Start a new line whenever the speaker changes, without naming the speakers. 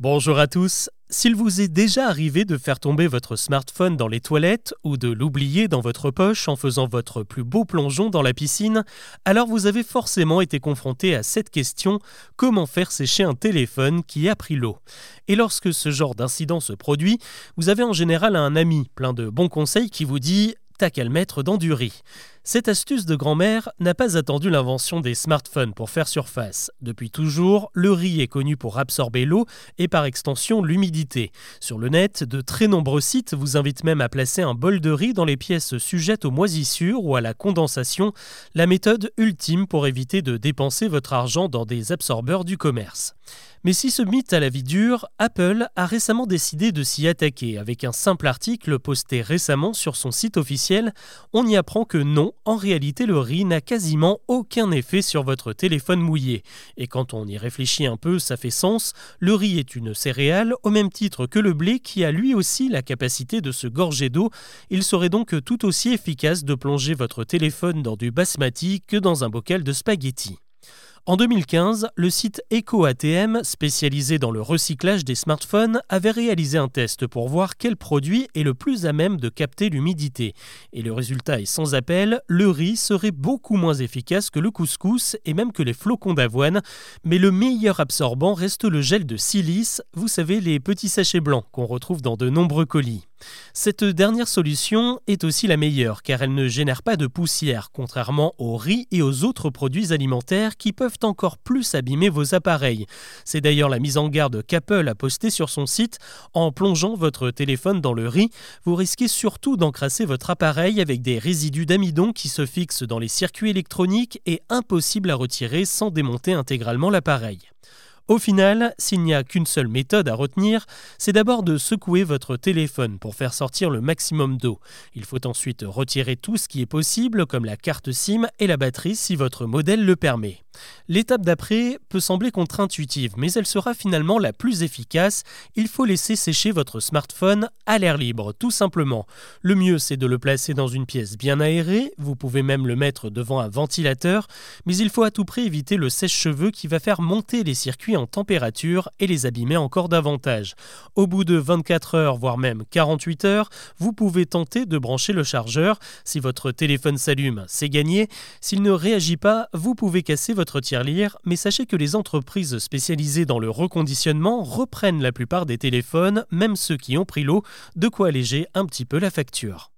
Bonjour à tous. S'il vous est déjà arrivé de faire tomber votre smartphone dans les toilettes ou de l'oublier dans votre poche en faisant votre plus beau plongeon dans la piscine, alors vous avez forcément été confronté à cette question comment faire sécher un téléphone qui a pris l'eau? Et lorsque ce genre d'incident se produit, vous avez en général un ami plein de bons conseils qui vous dit T'as qu'à le mettre dans du riz. Cette astuce de grand-mère n'a pas attendu l'invention des smartphones pour faire surface. Depuis toujours, le riz est connu pour absorber l'eau et par extension l'humidité. Sur le net, de très nombreux sites vous invitent même à placer un bol de riz dans les pièces sujettes aux moisissures ou à la condensation, la méthode ultime pour éviter de dépenser votre argent dans des absorbeurs du commerce. Mais si ce mythe à la vie dure, Apple a récemment décidé de s'y attaquer. Avec un simple article posté récemment sur son site officiel, on y apprend que non, en réalité le riz n'a quasiment aucun effet sur votre téléphone mouillé. Et quand on y réfléchit un peu, ça fait sens, le riz est une céréale au même titre que le blé qui a lui aussi la capacité de se gorger d'eau. Il serait donc tout aussi efficace de plonger votre téléphone dans du basmati que dans un bocal de spaghettis. En 2015, le site EcoATM, spécialisé dans le recyclage des smartphones, avait réalisé un test pour voir quel produit est le plus à même de capter l'humidité. Et le résultat est sans appel, le riz serait beaucoup moins efficace que le couscous et même que les flocons d'avoine, mais le meilleur absorbant reste le gel de silice, vous savez les petits sachets blancs qu'on retrouve dans de nombreux colis. Cette dernière solution est aussi la meilleure car elle ne génère pas de poussière, contrairement au riz et aux autres produits alimentaires qui peuvent encore plus abîmer vos appareils. C'est d'ailleurs la mise en garde qu'Apple a postée sur son site. En plongeant votre téléphone dans le riz, vous risquez surtout d'encrasser votre appareil avec des résidus d'amidon qui se fixent dans les circuits électroniques et impossible à retirer sans démonter intégralement l'appareil. Au final, s'il n'y a qu'une seule méthode à retenir, c'est d'abord de secouer votre téléphone pour faire sortir le maximum d'eau. Il faut ensuite retirer tout ce qui est possible, comme la carte SIM et la batterie si votre modèle le permet. L'étape d'après peut sembler contre-intuitive, mais elle sera finalement la plus efficace. Il faut laisser sécher votre smartphone à l'air libre, tout simplement. Le mieux, c'est de le placer dans une pièce bien aérée, vous pouvez même le mettre devant un ventilateur, mais il faut à tout prix éviter le sèche-cheveux qui va faire monter les circuits en température et les abîmer encore davantage. Au bout de 24 heures, voire même 48 heures, vous pouvez tenter de brancher le chargeur. Si votre téléphone s'allume, c'est gagné. S'il ne réagit pas, vous pouvez casser votre tirelire, mais sachez que les entreprises spécialisées dans le reconditionnement reprennent la plupart des téléphones, même ceux qui ont pris l'eau, de quoi alléger un petit peu la facture.